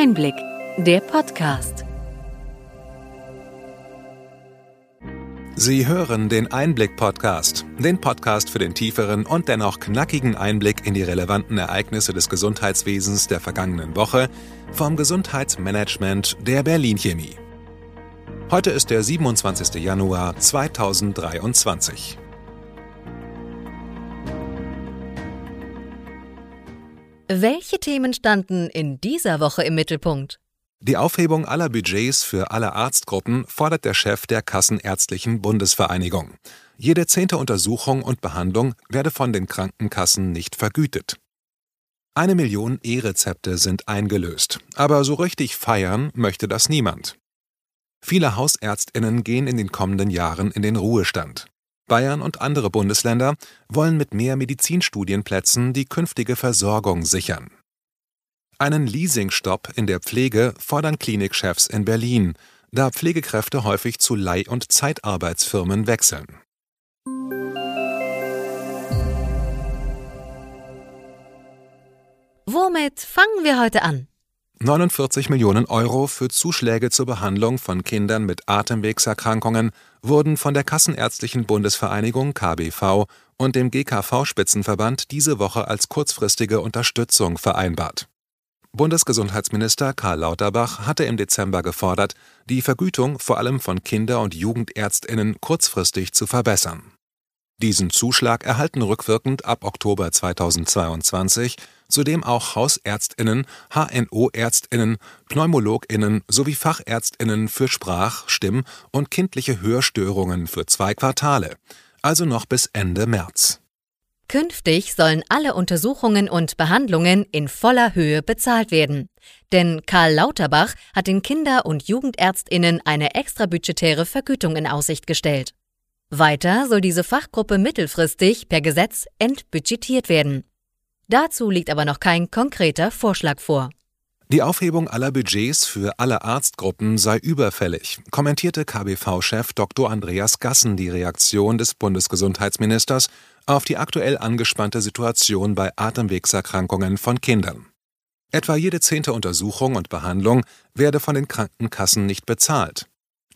Einblick, der Podcast. Sie hören den Einblick-Podcast, den Podcast für den tieferen und dennoch knackigen Einblick in die relevanten Ereignisse des Gesundheitswesens der vergangenen Woche vom Gesundheitsmanagement der Berlin Chemie. Heute ist der 27. Januar 2023. Welche Themen standen in dieser Woche im Mittelpunkt? Die Aufhebung aller Budgets für alle Arztgruppen fordert der Chef der Kassenärztlichen Bundesvereinigung. Jede zehnte Untersuchung und Behandlung werde von den Krankenkassen nicht vergütet. Eine Million E-Rezepte sind eingelöst, aber so richtig feiern möchte das niemand. Viele Hausärztinnen gehen in den kommenden Jahren in den Ruhestand. Bayern und andere Bundesländer wollen mit mehr Medizinstudienplätzen die künftige Versorgung sichern. Einen Leasingstopp in der Pflege fordern Klinikchefs in Berlin, da Pflegekräfte häufig zu Leih- und Zeitarbeitsfirmen wechseln. Womit fangen wir heute an? 49 Millionen Euro für Zuschläge zur Behandlung von Kindern mit Atemwegserkrankungen wurden von der Kassenärztlichen Bundesvereinigung KBV und dem GKV-Spitzenverband diese Woche als kurzfristige Unterstützung vereinbart. Bundesgesundheitsminister Karl Lauterbach hatte im Dezember gefordert, die Vergütung vor allem von Kinder- und Jugendärztinnen kurzfristig zu verbessern. Diesen Zuschlag erhalten rückwirkend ab Oktober 2022 zudem auch Hausärztinnen, HNO-Ärztinnen, Pneumologinnen sowie Fachärztinnen für Sprach-, Stimm- und kindliche Hörstörungen für zwei Quartale, also noch bis Ende März. Künftig sollen alle Untersuchungen und Behandlungen in voller Höhe bezahlt werden. Denn Karl Lauterbach hat den Kinder- und Jugendärztinnen eine extrabudgetäre Vergütung in Aussicht gestellt. Weiter soll diese Fachgruppe mittelfristig per Gesetz entbudgetiert werden. Dazu liegt aber noch kein konkreter Vorschlag vor. Die Aufhebung aller Budgets für alle Arztgruppen sei überfällig, kommentierte KBV-Chef Dr. Andreas Gassen die Reaktion des Bundesgesundheitsministers auf die aktuell angespannte Situation bei Atemwegserkrankungen von Kindern. Etwa jede zehnte Untersuchung und Behandlung werde von den Krankenkassen nicht bezahlt.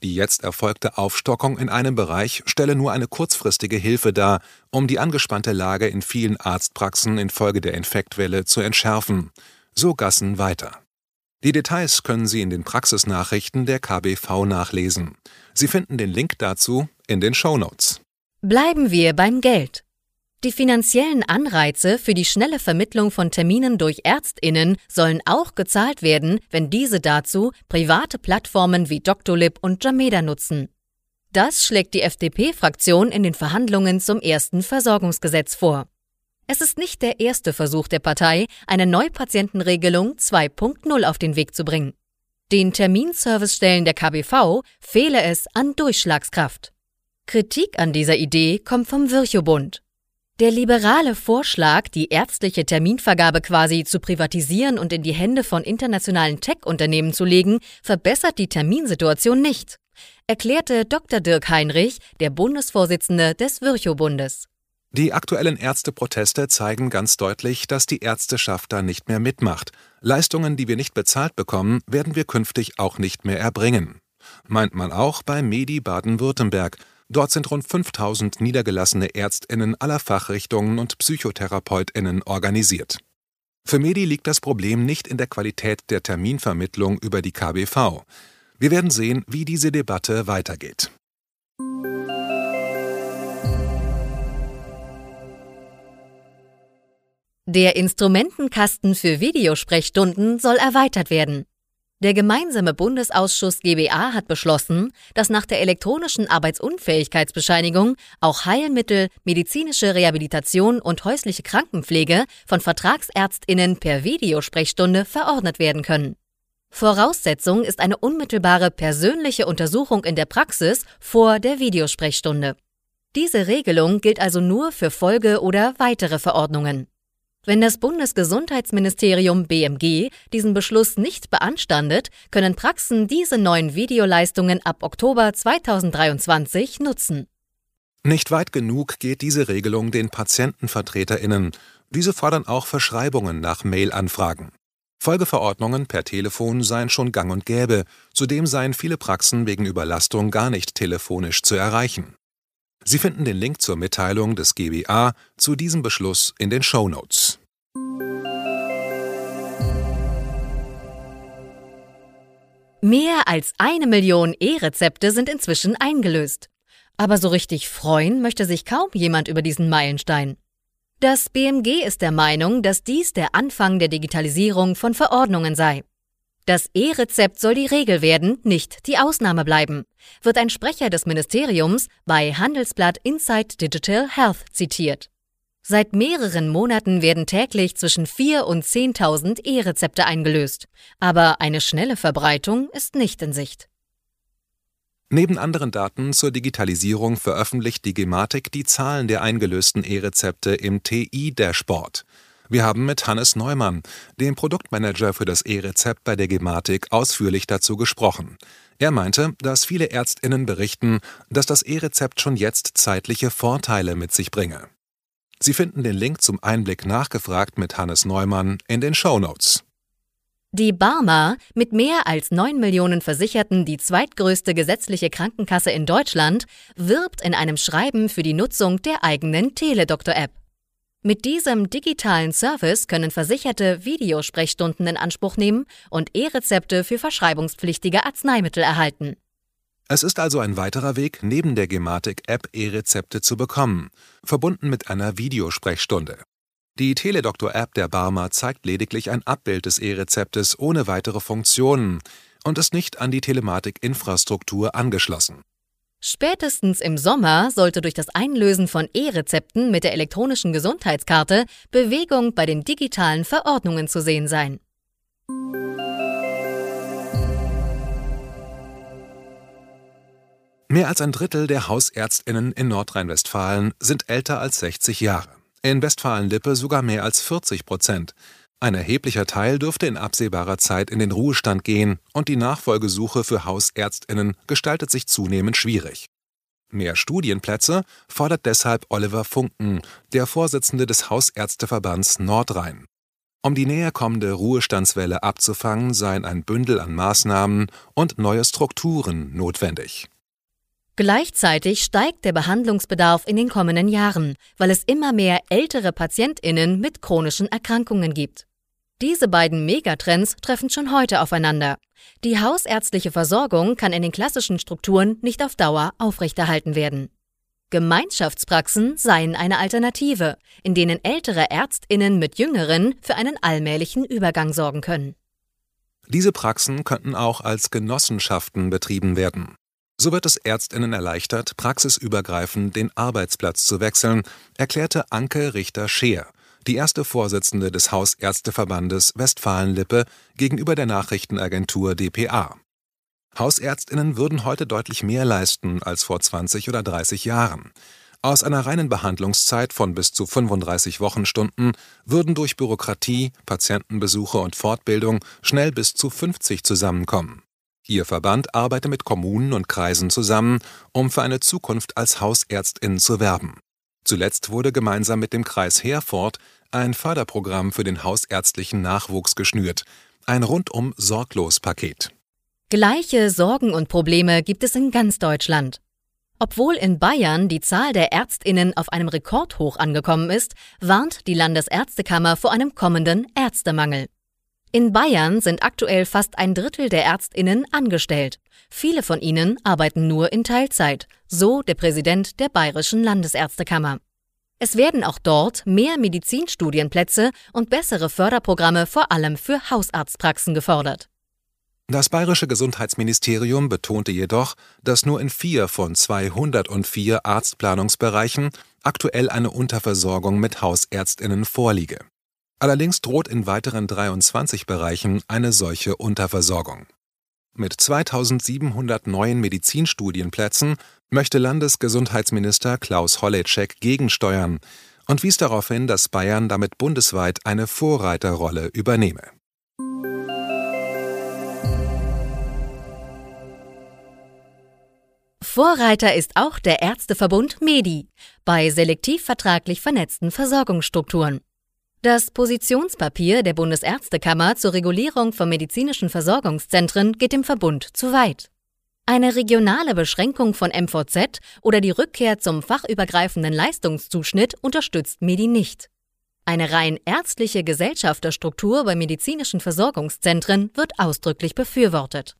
Die jetzt erfolgte Aufstockung in einem Bereich stelle nur eine kurzfristige Hilfe dar, um die angespannte Lage in vielen Arztpraxen infolge der Infektwelle zu entschärfen. So Gassen weiter. Die Details können Sie in den Praxisnachrichten der KBV nachlesen. Sie finden den Link dazu in den Show Notes. Bleiben wir beim Geld. Die finanziellen Anreize für die schnelle Vermittlung von Terminen durch Ärztinnen sollen auch gezahlt werden, wenn diese dazu private Plattformen wie Doctolib und Jameda nutzen. Das schlägt die FDP-Fraktion in den Verhandlungen zum ersten Versorgungsgesetz vor. Es ist nicht der erste Versuch der Partei, eine Neupatientenregelung 2.0 auf den Weg zu bringen. Den Terminservicestellen der KBV fehle es an Durchschlagskraft. Kritik an dieser Idee kommt vom Virchow-Bund. Der liberale Vorschlag, die ärztliche Terminvergabe quasi zu privatisieren und in die Hände von internationalen Tech-Unternehmen zu legen, verbessert die Terminsituation nicht, erklärte Dr. Dirk Heinrich, der Bundesvorsitzende des Virchow-Bundes. Die aktuellen Ärzteproteste zeigen ganz deutlich, dass die Ärzteschaft da nicht mehr mitmacht. Leistungen, die wir nicht bezahlt bekommen, werden wir künftig auch nicht mehr erbringen. Meint man auch bei Medi Baden-Württemberg, Dort sind rund 5000 niedergelassene Ärztinnen aller Fachrichtungen und Psychotherapeutinnen organisiert. Für Medi liegt das Problem nicht in der Qualität der Terminvermittlung über die KBV. Wir werden sehen, wie diese Debatte weitergeht. Der Instrumentenkasten für Videosprechstunden soll erweitert werden. Der gemeinsame Bundesausschuss GBA hat beschlossen, dass nach der elektronischen Arbeitsunfähigkeitsbescheinigung auch Heilmittel, medizinische Rehabilitation und häusliche Krankenpflege von Vertragsärztinnen per Videosprechstunde verordnet werden können. Voraussetzung ist eine unmittelbare persönliche Untersuchung in der Praxis vor der Videosprechstunde. Diese Regelung gilt also nur für Folge- oder weitere Verordnungen. Wenn das Bundesgesundheitsministerium BMG diesen Beschluss nicht beanstandet, können Praxen diese neuen Videoleistungen ab Oktober 2023 nutzen. Nicht weit genug geht diese Regelung den Patientenvertreterinnen. Diese fordern auch Verschreibungen nach Mail-Anfragen. Folgeverordnungen per Telefon seien schon gang und gäbe, zudem seien viele Praxen wegen Überlastung gar nicht telefonisch zu erreichen. Sie finden den Link zur Mitteilung des GBA zu diesem Beschluss in den Show Notes. Mehr als eine Million E-Rezepte sind inzwischen eingelöst. Aber so richtig freuen möchte sich kaum jemand über diesen Meilenstein. Das BMG ist der Meinung, dass dies der Anfang der Digitalisierung von Verordnungen sei. Das E-Rezept soll die Regel werden, nicht die Ausnahme bleiben, wird ein Sprecher des Ministeriums bei Handelsblatt Inside Digital Health zitiert. Seit mehreren Monaten werden täglich zwischen 4 und 10.000 E-Rezepte eingelöst, aber eine schnelle Verbreitung ist nicht in Sicht. Neben anderen Daten zur Digitalisierung veröffentlicht die Gematik die Zahlen der eingelösten E-Rezepte im TI-Dashboard. Wir haben mit Hannes Neumann, dem Produktmanager für das E-Rezept bei der Gematik, ausführlich dazu gesprochen. Er meinte, dass viele Ärztinnen berichten, dass das E-Rezept schon jetzt zeitliche Vorteile mit sich bringe. Sie finden den Link zum Einblick nachgefragt mit Hannes Neumann in den Show Notes. Die Barmer, mit mehr als 9 Millionen Versicherten die zweitgrößte gesetzliche Krankenkasse in Deutschland, wirbt in einem Schreiben für die Nutzung der eigenen Teledoktor-App. Mit diesem digitalen Service können Versicherte Videosprechstunden in Anspruch nehmen und E-Rezepte für verschreibungspflichtige Arzneimittel erhalten. Es ist also ein weiterer Weg, neben der Gematik-App E-Rezepte zu bekommen, verbunden mit einer Videosprechstunde. Die Teledoktor-App der Barmer zeigt lediglich ein Abbild des E-Rezeptes ohne weitere Funktionen und ist nicht an die Telematik-Infrastruktur angeschlossen. Spätestens im Sommer sollte durch das Einlösen von E-Rezepten mit der elektronischen Gesundheitskarte Bewegung bei den digitalen Verordnungen zu sehen sein. Mehr als ein Drittel der Hausärztinnen in Nordrhein-Westfalen sind älter als 60 Jahre in Westfalen-Lippe sogar mehr als 40 Prozent. Ein erheblicher Teil dürfte in absehbarer Zeit in den Ruhestand gehen und die Nachfolgesuche für Hausärztinnen gestaltet sich zunehmend schwierig. Mehr Studienplätze fordert deshalb Oliver Funken, der Vorsitzende des Hausärzteverbands Nordrhein. Um die näher kommende Ruhestandswelle abzufangen, seien ein Bündel an Maßnahmen und neue Strukturen notwendig. Gleichzeitig steigt der Behandlungsbedarf in den kommenden Jahren, weil es immer mehr ältere Patientinnen mit chronischen Erkrankungen gibt. Diese beiden Megatrends treffen schon heute aufeinander. Die hausärztliche Versorgung kann in den klassischen Strukturen nicht auf Dauer aufrechterhalten werden. Gemeinschaftspraxen seien eine Alternative, in denen ältere Ärztinnen mit jüngeren für einen allmählichen Übergang sorgen können. Diese Praxen könnten auch als Genossenschaften betrieben werden. So wird es Ärztinnen erleichtert, praxisübergreifend den Arbeitsplatz zu wechseln, erklärte Anke Richter-Scheer, die erste Vorsitzende des Hausärzteverbandes Westfalen-Lippe gegenüber der Nachrichtenagentur dpa. Hausärztinnen würden heute deutlich mehr leisten als vor 20 oder 30 Jahren. Aus einer reinen Behandlungszeit von bis zu 35 Wochenstunden würden durch Bürokratie, Patientenbesuche und Fortbildung schnell bis zu 50 zusammenkommen. Ihr Verband arbeite mit Kommunen und Kreisen zusammen, um für eine Zukunft als Hausärztin zu werben. Zuletzt wurde gemeinsam mit dem Kreis Herford ein Förderprogramm für den hausärztlichen Nachwuchs geschnürt, ein rundum sorglos Paket. Gleiche Sorgen und Probleme gibt es in ganz Deutschland. Obwohl in Bayern die Zahl der Ärztinnen auf einem Rekordhoch angekommen ist, warnt die Landesärztekammer vor einem kommenden Ärztemangel. In Bayern sind aktuell fast ein Drittel der Ärztinnen angestellt. Viele von ihnen arbeiten nur in Teilzeit, so der Präsident der Bayerischen Landesärztekammer. Es werden auch dort mehr Medizinstudienplätze und bessere Förderprogramme vor allem für Hausarztpraxen gefordert. Das bayerische Gesundheitsministerium betonte jedoch, dass nur in vier von 204 Arztplanungsbereichen aktuell eine Unterversorgung mit Hausärztinnen vorliege. Allerdings droht in weiteren 23 Bereichen eine solche Unterversorgung. Mit 2700 neuen Medizinstudienplätzen möchte Landesgesundheitsminister Klaus Holleczek gegensteuern und wies darauf hin, dass Bayern damit bundesweit eine Vorreiterrolle übernehme. Vorreiter ist auch der Ärzteverbund MEDI bei selektiv vertraglich vernetzten Versorgungsstrukturen. Das Positionspapier der Bundesärztekammer zur Regulierung von medizinischen Versorgungszentren geht dem Verbund zu weit. Eine regionale Beschränkung von MVZ oder die Rückkehr zum fachübergreifenden Leistungszuschnitt unterstützt Medi nicht. Eine rein ärztliche Gesellschafterstruktur bei medizinischen Versorgungszentren wird ausdrücklich befürwortet.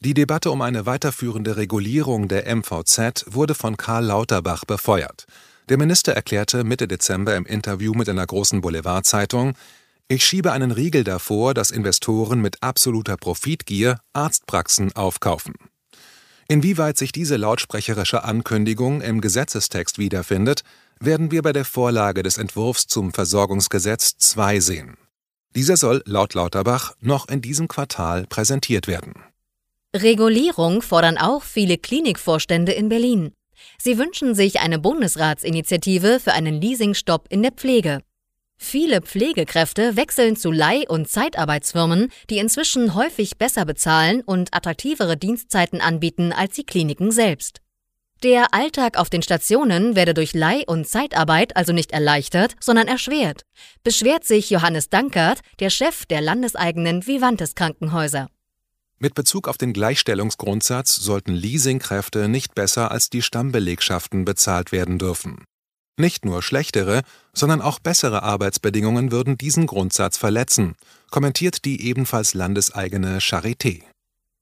Die Debatte um eine weiterführende Regulierung der MVZ wurde von Karl Lauterbach befeuert. Der Minister erklärte Mitte Dezember im Interview mit einer großen Boulevardzeitung, ich schiebe einen Riegel davor, dass Investoren mit absoluter Profitgier Arztpraxen aufkaufen. Inwieweit sich diese lautsprecherische Ankündigung im Gesetzestext wiederfindet, werden wir bei der Vorlage des Entwurfs zum Versorgungsgesetz II sehen. Dieser soll laut Lauterbach noch in diesem Quartal präsentiert werden. Regulierung fordern auch viele Klinikvorstände in Berlin. Sie wünschen sich eine Bundesratsinitiative für einen Leasingstopp in der Pflege. Viele Pflegekräfte wechseln zu Leih- und Zeitarbeitsfirmen, die inzwischen häufig besser bezahlen und attraktivere Dienstzeiten anbieten als die Kliniken selbst. Der Alltag auf den Stationen werde durch Leih- und Zeitarbeit also nicht erleichtert, sondern erschwert, beschwert sich Johannes Dankert, der Chef der landeseigenen Vivantes Krankenhäuser. Mit Bezug auf den Gleichstellungsgrundsatz sollten Leasingkräfte nicht besser als die Stammbelegschaften bezahlt werden dürfen. Nicht nur schlechtere, sondern auch bessere Arbeitsbedingungen würden diesen Grundsatz verletzen, kommentiert die ebenfalls landeseigene Charité.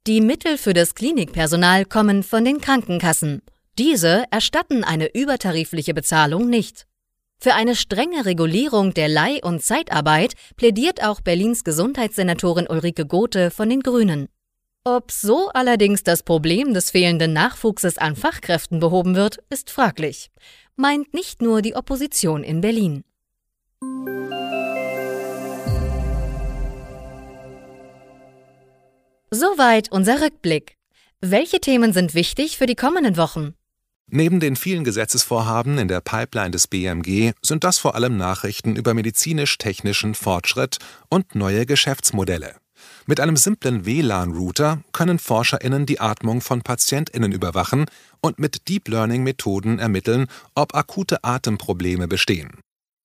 Die Mittel für das Klinikpersonal kommen von den Krankenkassen. Diese erstatten eine übertarifliche Bezahlung nicht. Für eine strenge Regulierung der Leih- und Zeitarbeit plädiert auch Berlins Gesundheitssenatorin Ulrike Gothe von den Grünen. Ob so allerdings das Problem des fehlenden Nachwuchses an Fachkräften behoben wird, ist fraglich, meint nicht nur die Opposition in Berlin. Soweit unser Rückblick. Welche Themen sind wichtig für die kommenden Wochen? Neben den vielen Gesetzesvorhaben in der Pipeline des BMG sind das vor allem Nachrichten über medizinisch-technischen Fortschritt und neue Geschäftsmodelle. Mit einem simplen WLAN-Router können ForscherInnen die Atmung von PatientInnen überwachen und mit Deep Learning-Methoden ermitteln, ob akute Atemprobleme bestehen.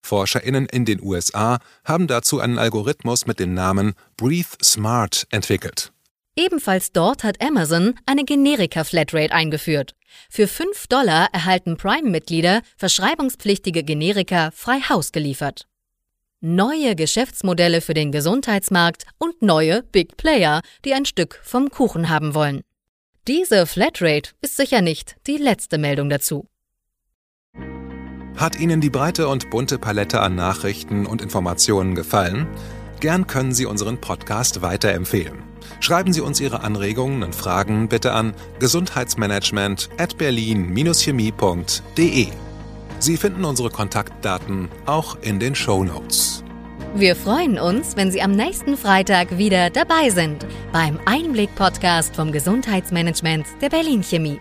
ForscherInnen in den USA haben dazu einen Algorithmus mit dem Namen Breathe Smart entwickelt. Ebenfalls dort hat Amazon eine Generika-Flatrate eingeführt. Für 5 Dollar erhalten Prime-Mitglieder verschreibungspflichtige Generika frei Haus geliefert neue Geschäftsmodelle für den Gesundheitsmarkt und neue Big Player, die ein Stück vom Kuchen haben wollen. Diese Flatrate ist sicher nicht die letzte Meldung dazu. Hat Ihnen die breite und bunte Palette an Nachrichten und Informationen gefallen? Gern können Sie unseren Podcast weiterempfehlen. Schreiben Sie uns Ihre Anregungen und Fragen bitte an gesundheitsmanagement at berlin-chemie.de. Sie finden unsere Kontaktdaten auch in den Show Notes. Wir freuen uns, wenn Sie am nächsten Freitag wieder dabei sind beim Einblick-Podcast vom Gesundheitsmanagement der Berlin Chemie.